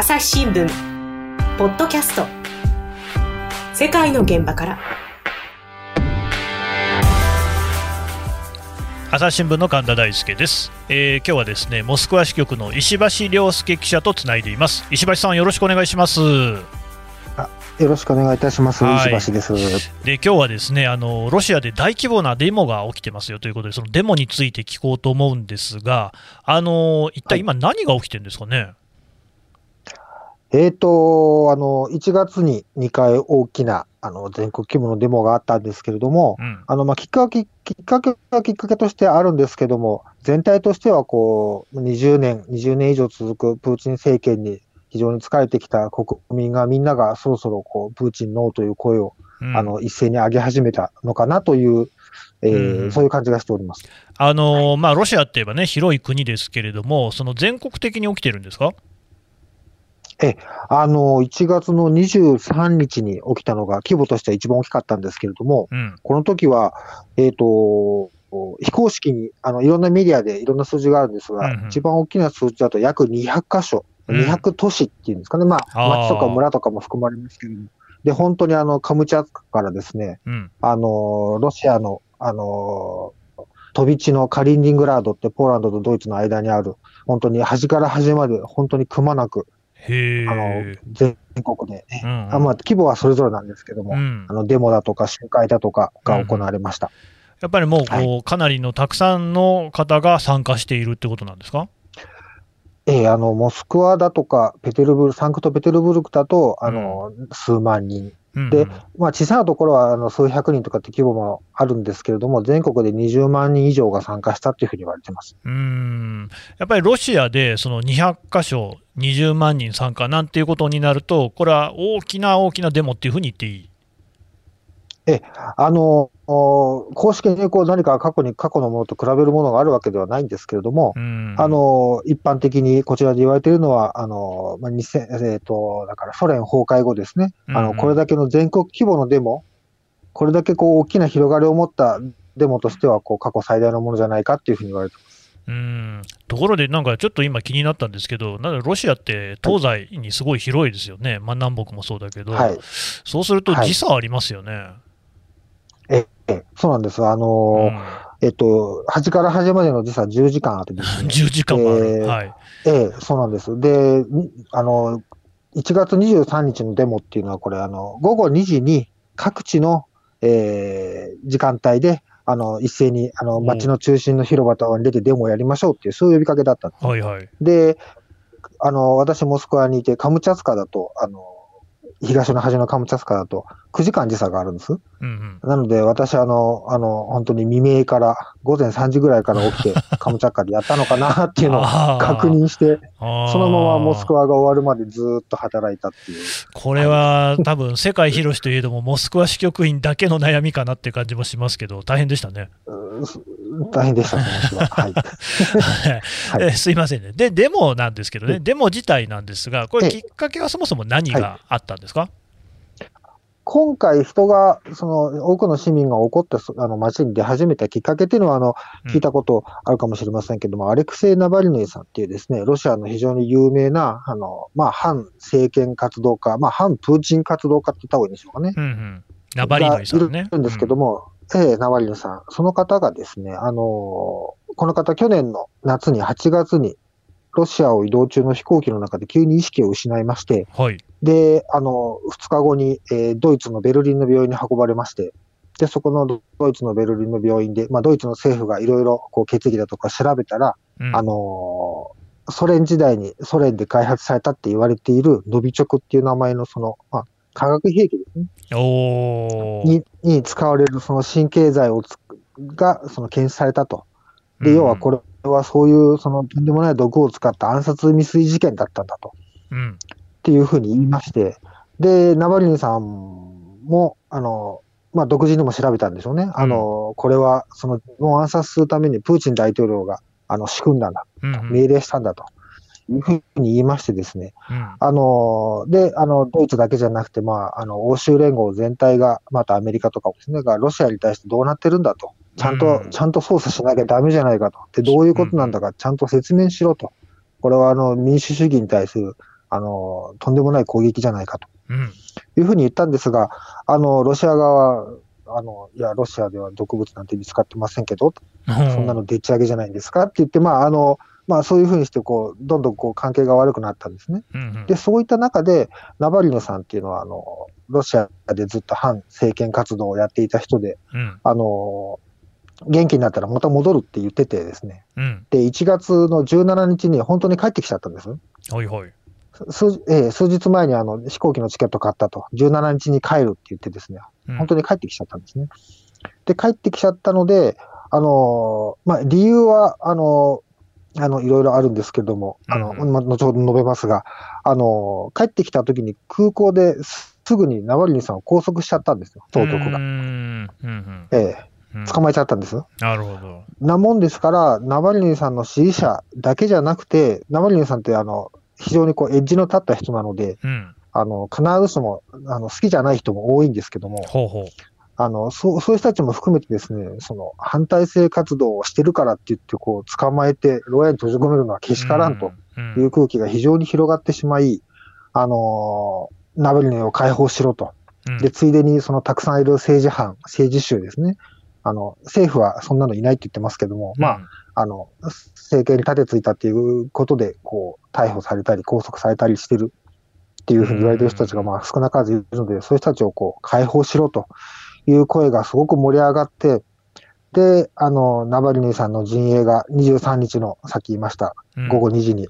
朝日新聞。ポッドキャスト。世界の現場から。朝日新聞の神田大輔です、えー、今日はですねモスクワ支局の石橋亮介記者とつないでいます。石橋さんよろしくお願いします。よろしくお願いいたします。石橋です。で、今日はですね、あの、ロシアで大規模なデモが起きてますよということで、そのデモについて聞こうと思うんですが、あの、一体今何が起きてるんですかね？はいえっ、ー、と、あの、1月に2回大きな、あの、全国規模のデモがあったんですけれども、うん、あの、まあ、きっかけ、きっかけはきっかけとしてあるんですけども、全体としては、こう、20年、20年以上続くプーチン政権に非常に疲れてきた国民がみんながそろそろ、こう、プーチンノーという声を、うん、あの、一斉に上げ始めたのかなという、えー、うん、そういう感じがしております。あの、はい、まあ、ロシアって言えばね、広い国ですけれども、その全国的に起きてるんですか？え、あの、1月の23日に起きたのが、規模としては一番大きかったんですけれども、うん、この時は、えっ、ー、と、非公式に、あの、いろんなメディアでいろんな数字があるんですが、うんうん、一番大きな数字だと約200箇所、200都市っていうんですかね、まあ、町とか村とかも含まれますけれども、で、本当にあの、カムチャツカからですね、うん、あの、ロシアの、あの、飛び地のカリンニングラードってポーランドとドイツの間にある、本当に端から端まで本当にくまなく、あの全国で、ね、うんうん、あまあ、規模はそれぞれなんですけども、うん、あのデモだとか集会だとかが行われました、うん、やっぱりもうこう、はい、かなりのたくさんの方が参加しているってことなんですか？ええ、あの、モスクワだとか、ペテルブル、サンクトペテルブルクだと、あの、うん、数万人。で、まあ、小さなところはあの数百人とかって規模もあるんですけれども、全国で20万人以上が参加したっていうふうに言われてます。うん。やっぱりロシアでその200箇所、20万人参加なんていうことになると、これは大きな大きなデモっていうふうに言っていい？え、あの、公式にこう何か過去に、過去のものと比べるものがあるわけではないんですけれども、あの、一般的にこちらで言われているのは、あの、まあ、2000、えっ、ー、と、だからソ連崩壊後ですね、あの、これだけの全国規模のデモ、これだけこう大きな広がりを持ったデモとしては、こう過去最大のものじゃないかっていうふうに言われてます。うん。ところで、なんかちょっと今気になったんですけど、なんロシアって東西にすごい広いですよね、はい、まあ、南北もそうだけど、はい、そうすると時差ありますよね。はそうなんです。あのーうん、えっと、端から端までの時差10時間あってですね。10時間もある、えー、はい。ええ、そうなんです。で、あの、1月23日のデモっていうのは、これ、あの、午後2時に各地の、えー、時間帯で、あの、一斉に、あの、街の中心の広場とかに出てデモをやりましょうっていう、そういう呼びかけだったんです。はいはい。で、あの、私、モスクワにいて、カムチャツカだと、あの、東の端のカムチャツカだと9時間時差があるんです。うんうん、なので、私、あの、あの、本当に未明から、午前3時ぐらいから起きて、カムチャッカでやったのかなっていうのを確認して、そのままモスクワが終わるまでずっと働いたっていう。これは多分、世界広しといえども、モスクワ支局員だけの悩みかなっていう感じもしますけど、大変でしたね。大変でした、は。い。はい、すいませんね。で、デモなんですけどね、デモ自体なんですが、これ、きっかけはそもそも何があったんですか、はい今回、人が、その多くの市民が怒ってあの街に出始めたきっかけっていうのはあの、聞いたことあるかもしれませんけども、うん、アレクセイ・ナバリヌイさんっていうですね、ロシアの非常に有名な、あのまあ、反政権活動家、まあ、反プーチン活動家って言った方がいいんでしょうかね。うんうん、ナバリヌイさんね。いるんですけども、うん、ええナバリヌイさん、その方がですね、あのこの方、去年の夏に8月にロシアを移動中の飛行機の中で急に意識を失いまして、はい、で、あの、2日後に、えー、ドイツのベルリンの病院に運ばれまして、で、そこのドイツのベルリンの病院で、まあ、ドイツの政府がいろいろこう血液だとか調べたら、うん、あのー、ソ連時代にソ連で開発されたって言われているノビチョクっていう名前のその、まあ、化学兵器ですね。にに使われるその神経剤をがその検出されたと。で、要はこれはそういうそのとんでもない毒を使った暗殺未遂事件だったんだと。うん、っていうふうに言いまして、で、ナバリヌさんも、あの、まあ、独自にも調べたんでしょうね。うん、あの、これは、その、暗殺するためにプーチン大統領が、あの、仕組んだんだ、うん、命令したんだと。いうふうに言いましてですね、うん、あの、で、あの、ドイツだけじゃなくて、まあ、あの、欧州連合全体が、またアメリカとかもですね、が、ロシアに対してどうなってるんだと。ちゃんと、ちゃんと操作しなきゃダメじゃないかと。で、どういうことなんだか、ちゃんと説明しろと。これは、あの、民主主義に対する、あの、とんでもない攻撃じゃないかと。いうふうに言ったんですが、あの、ロシア側は、あの、いや、ロシアでは毒物なんて見つかってませんけど、そんなのでっち上げじゃないんですかって言って、まあ、あの、まあ、そういうふうにしてこう、どんどんこう関係が悪くなったんですね。うんうん、で、そういった中で、ナバリヌさんっていうのは、あの、ロシアでずっと反政権活動をやっていた人で、うん、あの、元気になったらまた戻るって言っててですね、うん、で、1月の17日に本当に帰ってきちゃったんです。はいはい。数,、えー、数日前にあの飛行機のチケット買ったと、17日に帰るって言ってですね、本当に帰ってきちゃったんですね。で、帰ってきちゃったので、あのまあ、理由は、あのあの、いろいろあるんですけれども、あの、ま、後ほど述べますが、あの帰ってきた時に空港ですぐにナワリヌさんを拘束しちゃったんですよ、当局が。うんうん、ええ捕まえちゃったんです。なるほど。なもんですから、ナバリヌさんの支持者だけじゃなくて、ナバリヌさんってあの非常にこうエッジの立った人なので、うん、あの必ずしもあの好きじゃない人も多いんですけども、ほうほうあのそうそういう人たちも含めてですね、その反体制活動をしてるからって言ってこう捕まえて、牢屋に閉じ込めるのはけしからんという空気が非常に広がってしまい、あのナベルネを解放しろと。で、ついでにそのたくさんいる政治犯、政治州ですね。あの、政府はそんなのいないって言ってますけども、まあ、あの、政権に立てついたっていうことで、こう、逮捕されたり、拘束されたりしてるっていうふうに言われてる人たちが、まあ、少なからずいるので、そういう人たちをこう、解放しろという声がすごく盛り上がって、で、あの、ナバリヌイさんの陣営が23日の、さっき言いました、午後2時に、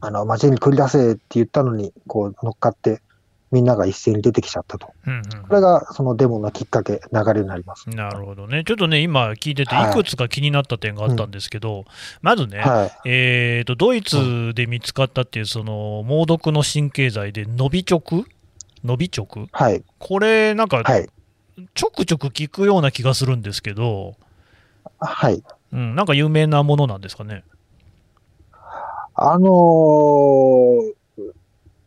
あの、街に繰り出せって言ったのに、こう、乗っかって、みんなが一斉に出てきちゃったと、うんうん、これがそのデモのきっかけ、流れになります。なるほどね、ちょっとね、今聞いてて、い。くつか気になった点があったんですけど、はいうん、まずね、はい、えーと、ドイツで見つかったっていう、その猛毒の神経剤で、ノビチョクノビチョク、はい、これ、なんか、ちょくちょく聞くような気がするんですけど、はい、うん、なんか有名なものなんですかね？あのー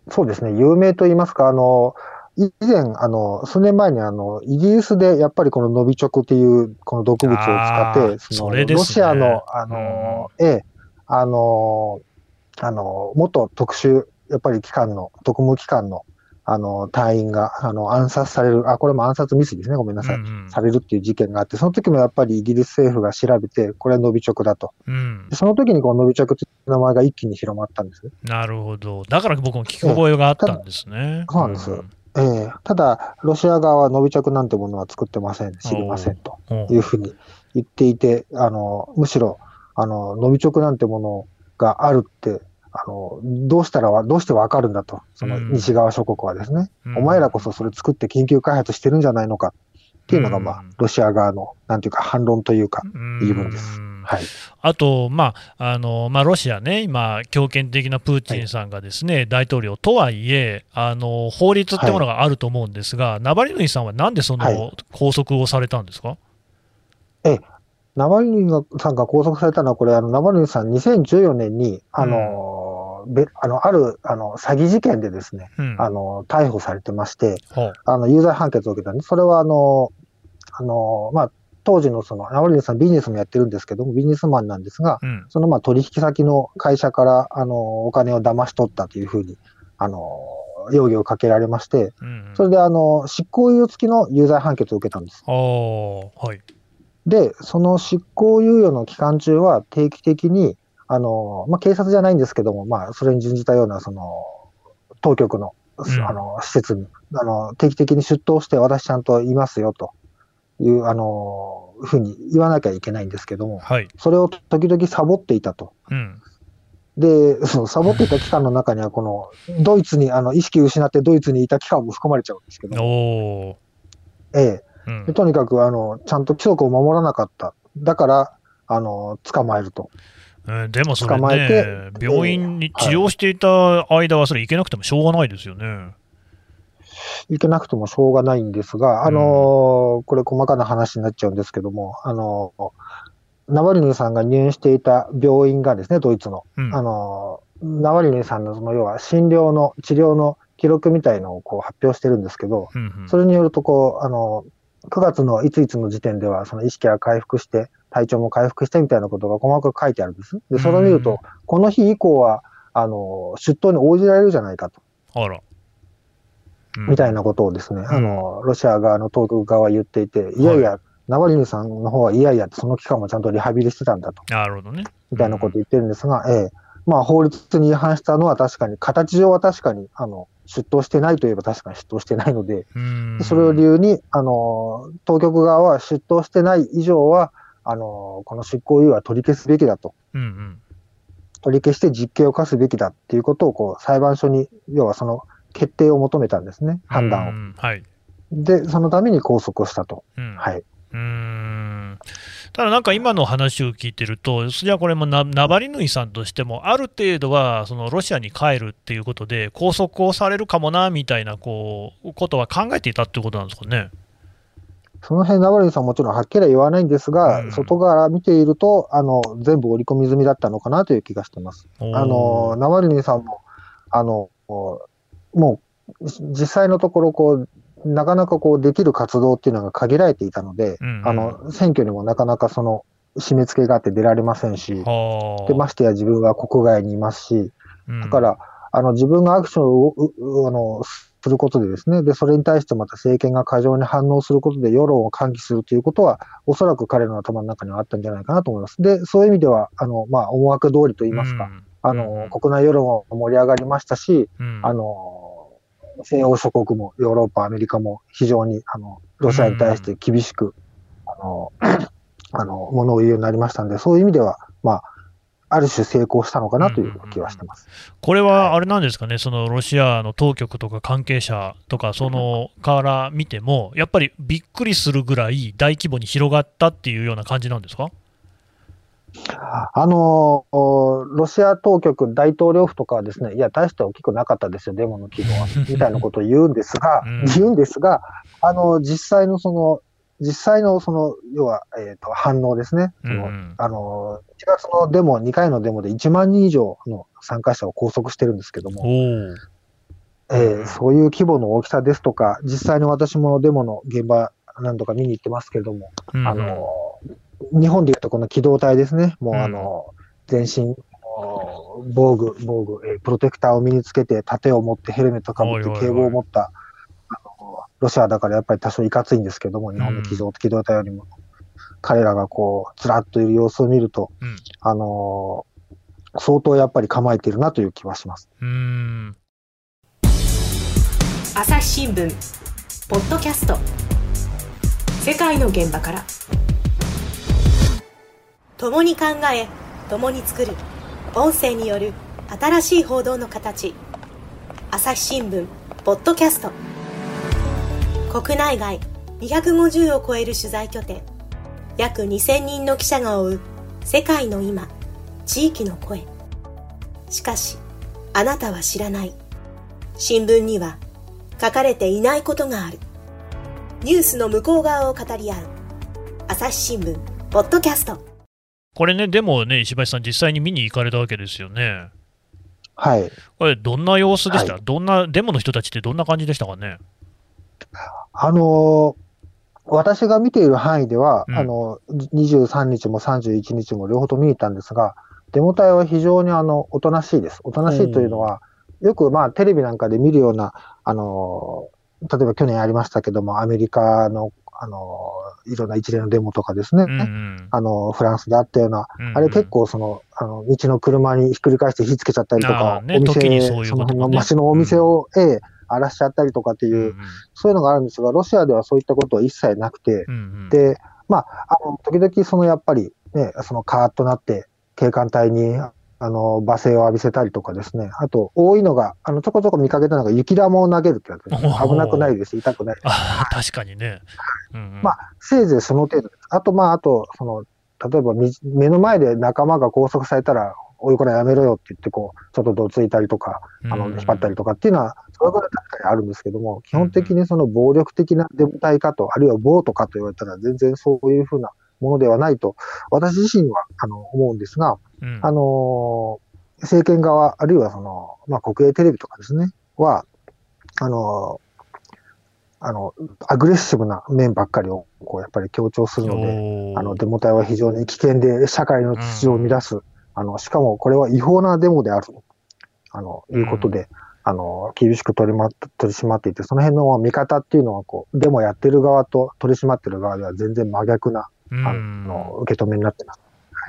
そうですね、有名と言いますか、あの、以前、あの、数年前に、あの、イギリスでやっぱりこのノビチョクっていう、この毒物を使って、その、ロシアの、あの、え、あの、あの、元特殊、やっぱり機関の、特務機関のあの、隊員が、あの、暗殺される、あ、これも暗殺未遂ですね、ごめんなさい、うんうん、されるっていう事件があって、その時もやっぱりイギリス政府が調べて、これはノビチョクだと。うん、その時にこのノビチョクという名前が一気に広まったんです。なるほど。だから僕も聞き覚えがあったんですね。そうなんです。うんえー、ただ、ロシア側はノビチョクなんてものは作ってません、知りませんというふうに言っていて、あのむしろあのノビチョクなんてものがあるってあの、どうしたら、どうしてわかるんだと、その西側諸国はですね、うん、お前らこそそれ作って研究開発してるんじゃないのか。っていうのが、まあ、ロシア側の、なんていうか、反論というか、言い分です。はい、あと、まああのまあ、ロシアね、今、強権的なプーチンさんがですね、はい、大統領とはいえあの、法律ってものがあると思うんですが、はい、ナバリヌイさんはなんでその拘束をされたんですか、えナバリヌイさんが拘束されたのは、これ、あのナバリヌイさん、2014年に、あの、うんべあのあるあの詐欺事件でですね、うん、あの逮捕されてまして、あの有罪判決を受けたんです。それはあのあの、まあ、当時のその、ナオリンさんビジネスもやってるんですけども、ビジネスマンなんですが、うん、そのまあ取引先の会社からあのお金を騙し取ったというふうに、あの容疑をかけられまして、うん、それであの執行猶予付きの有罪判決を受けたんです。はい、で、その執行猶予の期間中は定期的にあの、まあ、警察じゃないんですけども、まあ、それに準じたような、その、当局の、あの、施設に、あの、定期的に出頭して、私ちゃんといますよ、という、あの、ふうに言わなきゃいけないんですけども、はい、それを時々サボっていたと。うん、で、そのサボっていた期間の中には、この、ドイツに、あの、意識を失ってドイツにいた期間も含まれちゃうんですけど、ええ、うん、とにかく、あの、ちゃんと規則を守らなかった。だから、あの、捕まえると。えー、でもそれね、病院に治療していた間はそれ行けなくてもしょうがないですよね。行けなくてもしょうがないんですが、あのー、これ細かな話になっちゃうんですけども、あのー、ナワリヌイさんが入院していた病院がですね、ドイツの、うん、あのー、ナワリヌイさんのその要は診療の、治療の記録みたいのをこう発表してるんですけど、うんうん、それによるとこう、あの、9月のいついつの時点では、その意識が回復して、体調も回復してみたいなことが細かく書いてあるんです。で、それを見ると、この日以降は、あの、出頭に応じられるじゃないかと。あら。うん、みたいなことをですね、あの、ロシア側の当局側は言っていて、いやいや、はい、ナワリヌさんの方はいやいや、その期間もちゃんとリハビリしてたんだと。なるほどね。みたいなことを言ってるんですが、ええ。まあ、法律に違反したのは確かに、形上は確かに、あの、出頭してないといえば確かに出頭してないので、それを理由に、あの、当局側は出頭してない以上は、あの、この執行猶予は取り消すべきだと。うんうん、取り消して実刑を課すべきだっていうことを、こう、裁判所に、要はその決定を求めたんですね、判断を。はい。で、そのために拘束をしたと。うん、はい。うんただなんか今の話を聞いてると、じゃあこれもナバリヌイさんとしても、ある程度はそのロシアに帰るっていうことで、拘束をされるかもなみたいなこうことは考えていたってことなんですかね。その辺ナバリヌさんもちろんはっきりは言わないんですが、うん、外側見ているとあの、全部織り込み済みだったのかなという気がしてます。あのナバリヌさんもあのもう実際のところこう、なかなかこうできる活動っていうのが限られていたので、うんうん、あの選挙にもなかなかその締め付けがあって出られませんし、でましてや自分は国外にいますし、だから、あの自分がアクションをあのすることでですねで、それに対してまた政権が過剰に反応することで世論を喚起するということは、おそらく彼の頭の中にはあったんじゃないかなと思います。で、そういう意味では、あのまあ、思惑通りといいますか、うん、あの国内世論も盛り上がりましたし、うん、あの西欧諸国もヨーロッパ、アメリカも非常にあのロシアに対して厳しく、あの、あの、ものを言うようになりましたんで、そういう意味では、まあ、ある種成功したのかなという気はしてます、これはあれなんですかね、そのロシアの当局とか関係者とか、そのから見ても、やっぱりびっくりするぐらい大規模に広がったっていうような感じなんですか？あのロシア当局、大統領府とかはですね、いや、大して大きくなかったですよ、デモの規模は、みたいなことを言うんですが、うん、言うんですが、あの、実際のその、実際のその、要は、えっ、ー、と、反応ですね。あの、1月のデモ、2回のデモで1万人以上の参加者を拘束してるんですけども、えー、そういう規模の大きさですとか、実際に私もデモの現場何度か見に行ってますけれども、うん、あの、日本でいうとこの機動隊ですね、もうあの、全身、防具、防具、えー、プロテクターを身につけて、盾を持って、ヘルメットかぶって、警棒を持った、ロシアだからやっぱり多少いかついんですけども、日本の機動機動隊よりも、彼らがこう、ずらっといる様子を見ると、うん、あのー、相当やっぱり構えているなという気はします。うん。朝日新聞ポッドキャスト。世界の現場から。共に考え共に作る。音声による新しい報道の形。朝日新聞ポッドキャスト国内外250を超える取材拠点。約2000人の記者が追う世界の今地域の声。しかしあなたは知らない。新聞には書かれていないことがある。ニュースの向こう側を語り合う朝日新聞ポッドキャスト。これね、でもね、石橋さん、実際に見に行かれたわけですよね。はい。これ、どんな様子でした、はい、どんな、デモの人たちってどんな感じでしたかね？あの私が見ている範囲では、うん、あの23日も31日も両方と見に行ったんですが、デモ隊は非常にあのおとなしいです。おとなしいというのは、よくまあテレビなんかで見るような、あの例えば去年ありましたけども、アメリカのあの、いろんな一連のデモとかですね、うんうん、あの、フランスであったような、うんうん、あれ結構その、あの、道の車にひっくり返して火つけちゃったりとか、ね、お店、ううね、その辺の街のお店を、うん、ええ、荒らしちゃったりとかっていう、うんうん、そういうのがあるんですが、ロシアではそういったことは一切なくて、うんうん、で、まあ、あの、時々そのやっぱり、ね、そのカーッとなって、警官隊にあの、罵声を浴びせたりとかですね。あと、多いのが、あの、ちょこちょこ見かけたのが雪玉を投げるってやつです、ね。危なくないです。痛くないです。あ確かにね。うんうん、まあ、せいぜいその程度です。あと、まあ、あと、その、例えば目の前で仲間が拘束されたら、おい、これやめろよって言って、こう、ちょっとどついたりとか、あの、引っ張ったりとかっていうのは、それぐらい確かにあるんですけども、基本的にその暴力的なデモ隊かと、あるいは暴徒かと言われたら、全然そういうふうなものではないと、私自身は、あの、思うんですが、うん、あのー政権側、あるいはその、まあ、国営テレビとかですね、は、あの、あの、アグレッシブな面ばっかりを、こう、やっぱり強調するので、あの、デモ隊は非常に危険で、社会の秩序を乱す、あの、しかもこれは違法なデモであると。あの、いうことで、あの、厳しく取り,、ま、取り締まっていて、その辺の見方っていうのは、こう、デモやってる側と取り締まってる側では全然真逆な、あの、受け止めになってます。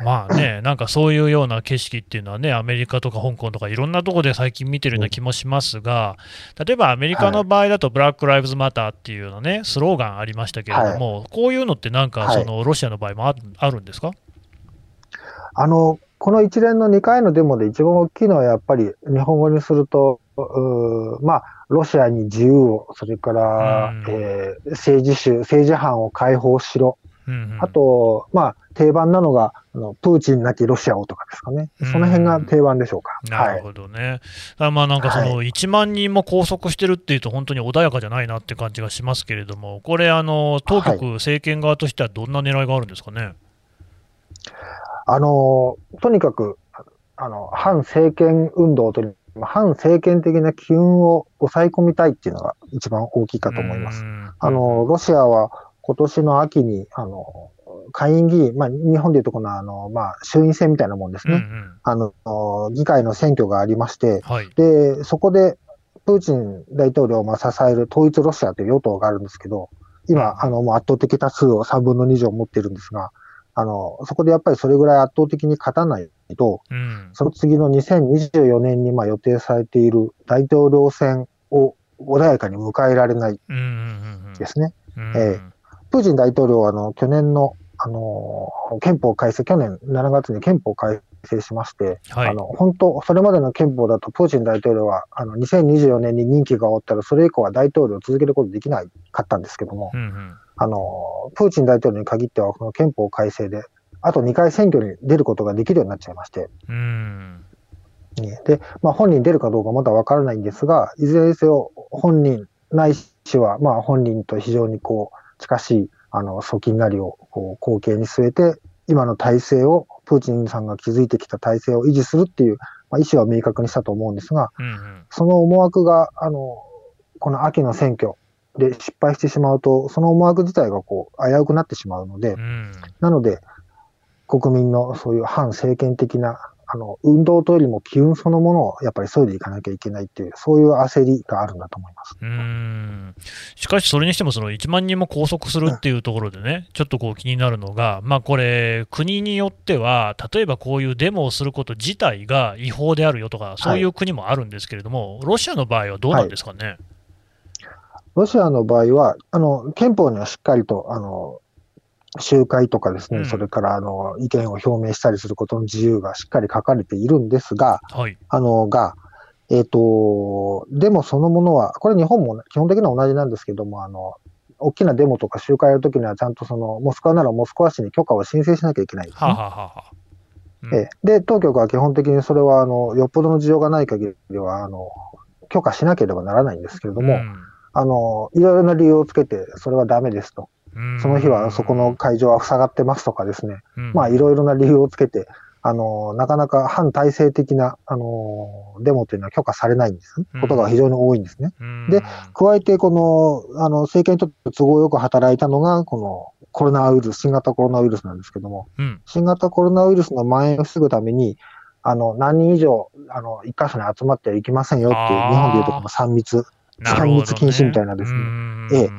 まあね、なんかそういうような景色っていうのはね、アメリカとか香港とかいろんなところで最近見てるような気もしますが、例えばアメリカの場合だと、ブラック・ライブズ・マターっていうのね、スローガンありましたけれども、はい、こういうのってなんか、そのロシアの場合もああるんですか？あのこの一連の2回のデモで一番大きいのはやっぱり日本語にすると、まあ、ロシアに自由を、それから、えー、政治州、政治犯を解放しろ、うんうん、あと、まあ、定番なのが、あのプーチンなきロシアをとかですかね、その辺が定番でしょうか。なるほどね。はい、まあなんかその1万人も拘束してるっていうと、本当に穏やかじゃないなって感じがしますけれども、これ、あの当局、政権側としてはどんな狙いがあるんですかね？あのとにかくあの反政権運動と反政権的な機運を抑え込みたいっていうのが一番大きいかと思います。あのロシアは今年の秋にあの下院議員、まあ、日本でいうとこのあの、まあ、衆院選みたいなもんですね、うんうん、あの議会の選挙がありまして、はい、でそこでプーチン大統領を支える統一ロシアという与党があるんですけど、今、あのもう圧倒的多数を3分の2以上持ってるんですが、あのそこでやっぱりそれぐらい圧倒的に勝たないと、うん、その次の2024年にまあ予定されている大統領選を穏やかに迎えられないですね。えプーチン大統領はあの去年のあの憲法改正、去年7月に憲法改正しまして、はい、あの本当、それまでの憲法だと、プーチン大統領はあの2024年に任期が終わったら、それ以降は大統領を続けることできないかったんですけども、うんうん、あのプーチン大統領に限っては、この憲法改正で、あと2回選挙に出ることができるようになっちゃいまして。うん。で、まあ、本人出るかどうかまだわからないんですが、いずれにせよ本人ないしは、まあ、本人と非常にこう近しいあの、側近なりをこう後継に据えて、今の体制を、プーチンさんが築いてきた体制を維持するっていう、まあ、意思は明確にしたと思うんですが、うんうん、その思惑が、あの、この秋の選挙で失敗してしまうと、その思惑自体がこう危うくなってしまうので、うん、なので、国民のそういう反政権的なあの、運動というよりも機運そのものをやっぱり急いでいかなきゃいけないっていう、そういう焦りがあるんだと思います。うん。しかし、それにしてもその1万人も拘束するっていうところでね、うん、ちょっとこう気になるのが、まあ、これ、国によっては、例えばこういうデモをすること自体が違法であるよとか、そういう国もあるんですけれども、はい、ロシアの場合はどうなんですかね？はいロシアの場合は、あの憲法にはしっかりとあの集会とかですね、うん、それからあの意見を表明したりすることの自由がしっかり書かれているんですが、はい、あのが、えっ、ー、と、でもそのものは、これ日本も基本的には同じなんですけども、あの、大きなデモとか集会やるときには、ちゃんとその、モスクワならモスクワ市に許可を申請しなきゃいけないね。はははうん、え。で、当局は基本的にそれは、あの、よっぽどの事情がない限りは、あの、許可しなければならないんですけれども、うん、あの、いろいろな理由をつけて、それはダメですと。その日はそこの会場は塞がってますとかですね、まあいろいろな理由をつけて、あの、なかなか反体制的な、あの、デモというのは許可されないんです、ことが非常に多いんですね。で、加えて、この、あの、政権にとって都合よく働いたのが、このコロナウイルス、新型コロナウイルスなんですけども、うん、新型コロナウイルスの蔓延を防ぐために、あの、何人以上、あの、一箇所に集まってはいけませんよっていう、日本でいうとこの3密、3密禁止みたいなですね、ええ、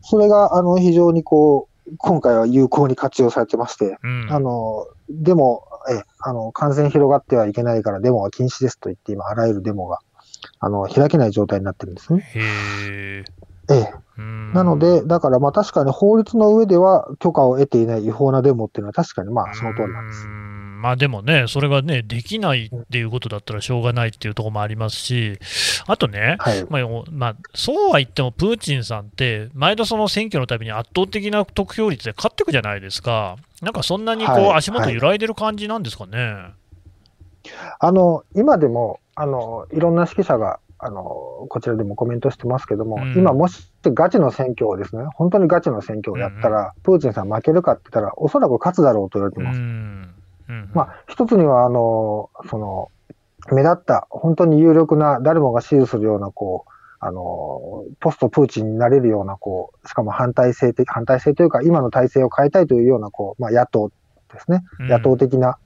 それが、あの、非常にこう、今回は有効に活用されてまして、うん、あの、でも、え、あの、感染広がってはいけないからデモは禁止ですと言って、今、あらゆるデモが、あの、開けない状態になってるんですね。へええ。なので、だからまあ確かに法律の上では許可を得ていない違法なデモっていうのは確かにまあその通りなんです。まあでもね、それがね、できないっていうことだったらしょうがないっていうところもありますし、あとね、はい、まあ、まあ、そうは言っても、プーチンさんって、毎度その選挙のたびに圧倒的な得票率で勝っていくじゃないですか、なんかそんなにこう、足元揺らいでる感じなんですかね？はいはい、あの今でもあのいろんな指揮者があのこちらでもコメントしてますけども、うん、今、もしガチの選挙をですね、本当にガチの選挙をやったら、うん、プーチンさん負けるかって言ったら、おそらく勝つだろうと言われてます。うんまあ、一つには、あの、その、目立った、本当に有力な、誰もが支持するような、こう、あの、ポストプーチンになれるような、こう、しかも反体制的、反体制というか、今の体制を変えたいというような、こう、まあ、野党ですね、野党的な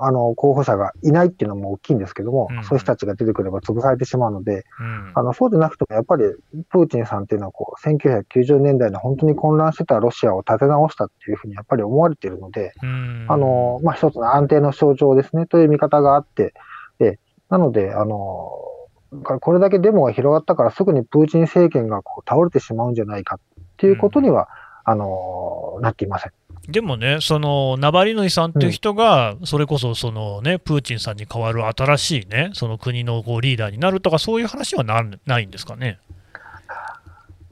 あの候補者がいないっていうのも大きいんですけども、うんうん、そういう人たちが出てくれば潰されてしまうので、うん、あのそうでなくてもやっぱりプーチンさんっていうのはこう、1990年代の本当に混乱してたロシアを立て直したっていうふうにやっぱり思われているので、うん、あのまあ、一つの安定の象徴ですねという見方があって、でなので、あのこれだけデモが広がったからすぐにプーチン政権がこう倒れてしまうんじゃないかっていうことには、うん、あのなっていません。でもね、そのナバリヌイさんっていう人が、それこそその、ね、プーチンさんに代わる新しい、ね、その国のこうリーダーになるとか、そういう話はなないんですかね？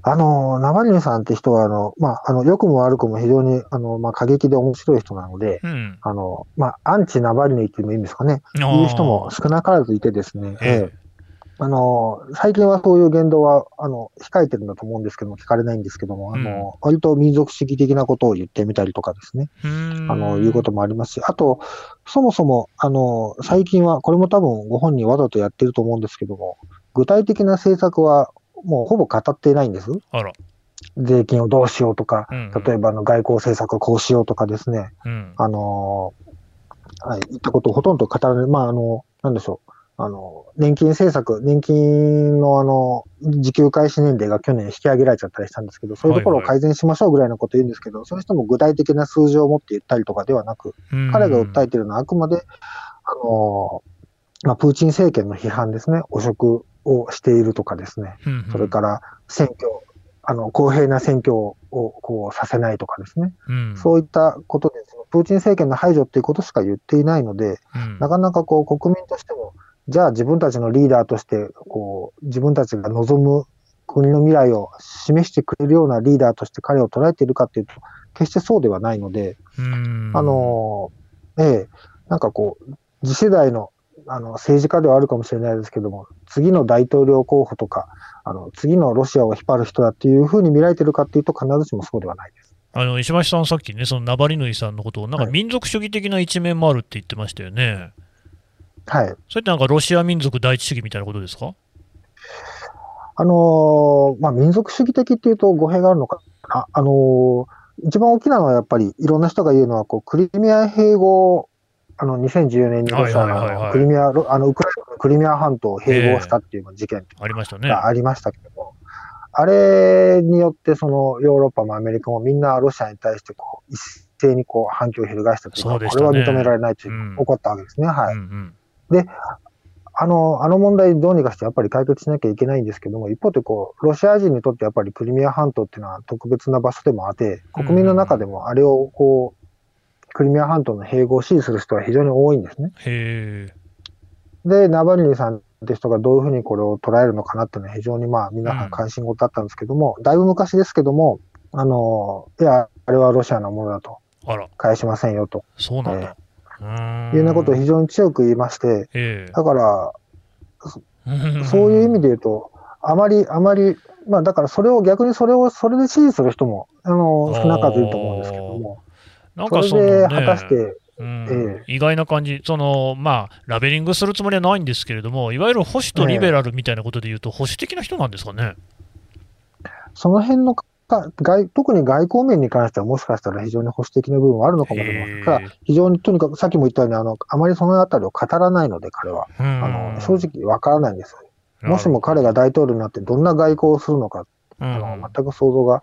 あの、ナバリヌイさんって人は、あの、まあ、あの、良くも悪くも非常に、あの、まあ、過激で面白い人なので、うん、あの、まあ、アンチナバリヌイっていうのもいいんですかね？いう人も少なからずいてですね、ええあの、最近はそういう言動は、あの、控えてるんだと思うんですけども、聞かれないんですけども、あの、割と民族主義的なことを言ってみたりとかですね、あの、いうこともありますし、あと、そもそも、あの、最近は、これも多分ご本人わざとやってると思うんですけども、具体的な政策は、もうほぼ語っていないんです。あら。税金をどうしようとか、うんうん、例えばの外交政策こうしようとかですね、うん、あの、はい、言ったことをほとんど語らない、まあ、あの、なんでしょう。あの、年金政策、年金のあの、受給開始年齢が去年引き上げられちゃったりしたんですけど、そういうところを改善しましょうぐらいのこと言うんですけど、はいはい、その人も具体的な数字を持って言ったりとかではなく、彼が訴えているのはあくまで、あの、まあ、プーチン政権の批判ですね、汚職をしているとかですね、それから選挙、あの、公平な選挙をこうさせないとかですね、うん、そういったことで、プーチン政権の排除っていうことしか言っていないので、うん、なかなかこう国民としても、じゃあ自分たちのリーダーとして、こう、自分たちが望む国の未来を示してくれるようなリーダーとして彼を捉えているかというと、決してそうではないので、あの、ええ、なんかこう、次世代のあの政治家ではあるかもしれないですけども、次の大統領候補とか、あの次のロシアを引っ張る人だっていうふうに見られてるかっていうと、必ずしもそうではないです。あの石橋さん、さっきね、そのナバリヌイさんのことを、なんか民族主義的な一面もあるって言ってましたよね。はい。それってなんかロシア民族第一主義みたいなことですか？あのー、まあ、民族主義的っていうと語弊があるのかな。あのー、一番大きなのはやっぱりいろんな人が言うのは、こう、クリミア併合、あの、2014年にロシアのクリミア、あの、ウクライナのクリミア半島を併合したっていう事件ありましたね。ありましたけども、あれによって、その、ヨーロッパもアメリカもみんなロシアに対して、こう、一斉にこう、反響を翻したというか、ね、これは認められないという、起こったわけですね。はい。うんうんで、あの、あの問題どうにかしてやっぱり解決しなきゃいけないんですけども、一方でこう、ロシア人にとってやっぱりクリミア半島っていうのは特別な場所でもあって、国民の中でもあれをこう、クリミア半島の併合を支持する人は非常に多いんですね。で、ナバリニさんって人がどういうふうにこれを捉えるのかなっていうのは非常にまあ皆さん関心事だったんですけども、うん、だいぶ昔ですけども、あの、いや、あれはロシアのものだと。返しませんよと。そうなんだ。いうようなことを非常に強く言いまして、えー、だから、そういう意味で言うと、あまり、あまり、まあだからそれを逆にそれを、それで支持する人も、あの、少なからずいると思うんですけども、なんかそれで果たして、うん、ええ、意外な感じ、そのまあ、ラベリングするつもりはないんですけれども、いわゆる保守とリベラルみたいなことでいうと、保守的な人なんですかね？その辺の外特に外交面に関してはもしかしたら非常に保守的な部分はあるのかもしれませんが、非常にとにかくさっきも言ったようにあの、あまりそのあたりを語らないので、彼は。あの正直わからないんですよ。もしも彼が大統領になってどんな外交をするのか、あの全く想像が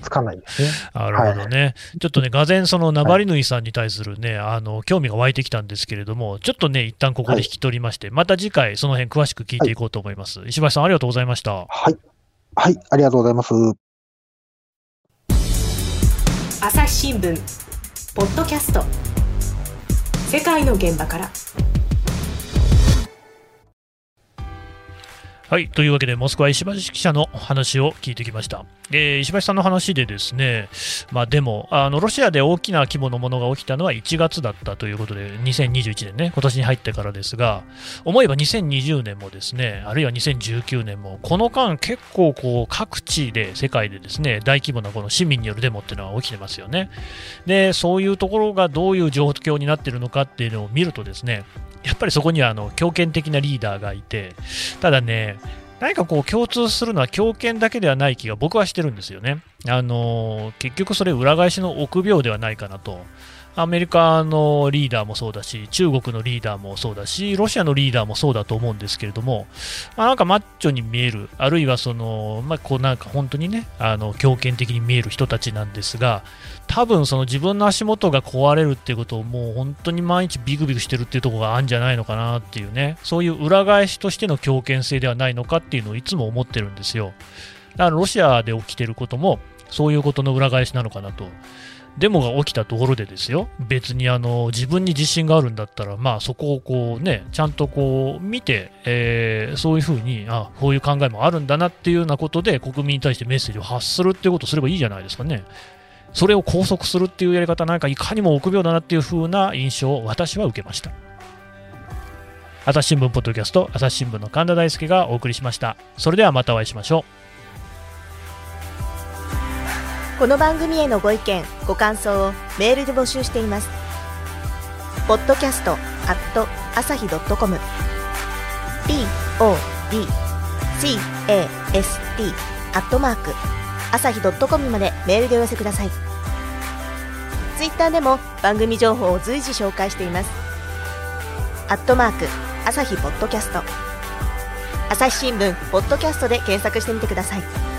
つかないですね。なるほどね、はい、ちょっとね、がぜん、そのナバリヌイさんに対するね、はい、あの興味が湧いてきたんですけれども、ちょっとね、一旦ここで引き取りまして、はい、また次回、その辺詳しく聞いていこうと思います。石橋さん、ありがとうございました。はい。はい、ありがとうございます。朝日新聞ポッドキャスト。世界の現場から。はい。というわけで、モスクワ石橋記者の話を聞いてきました。えー、石橋さんの話でですね、まあ、でもあの、ロシアで大きな規模のものが起きたのは1月だったということで、2021年ね、今年に入ってからですが、思えば2020年もですね、あるいは2019年も、この間、結構こう各地で、世界でですね、大規模なこの市民によるデモっていうのは起きてますよね。で、そういうところがどういう状況になっているのかっていうのを見るとですね、やっぱりそこにはあの強権的なリーダーがいて、ただね、何かこう共通するのは強権だけではない気が僕はしてるんですよね。あの結局それ裏返しの臆病ではないかなと。アメリカのリーダーもそうだし、中国のリーダーもそうだし、ロシアのリーダーもそうだと思うんですけれども、まあ、なんかマッチョに見える、あるいはその、まあ、こうなんか本当にね、あの強権的に見える人たちなんですが、多分その自分の足元が壊れるっていうことをもう本当に毎日ビクビクしてるっていうところがあるんじゃないのかなっていうね、そういう裏返しとしての強権性ではないのかっていうのをいつも思ってるんですよ。だからロシアで起きてることも、そういうことの裏返しなのかなと。デモが起きたところでですよ、別にあの自分に自信があるんだったら、まあ、そこをこう、ね、ちゃんとこう見て、えー、そういうふうにあ、こういう考えもあるんだなっていうようなことで、国民に対してメッセージを発するっていうことをすればいいじゃないですかね。それを拘束するっていうやり方なんかいかにも臆病だなっていう風な印象を私は受けました。朝日新聞ポッドキャスト朝日新聞の神田大輔がお送りしました。それではまたお会いしましょう。この番組へのご意見ご感想をメールで募集しています。ポッドキャストアット朝日ドットコム。podcast アットマーク朝日 .com までメールでお寄せください。ツイッターでも番組情報を随時紹介しています。アットマーク朝日ポッドキャスト。朝日新聞ポッドキャストで検索してみてください。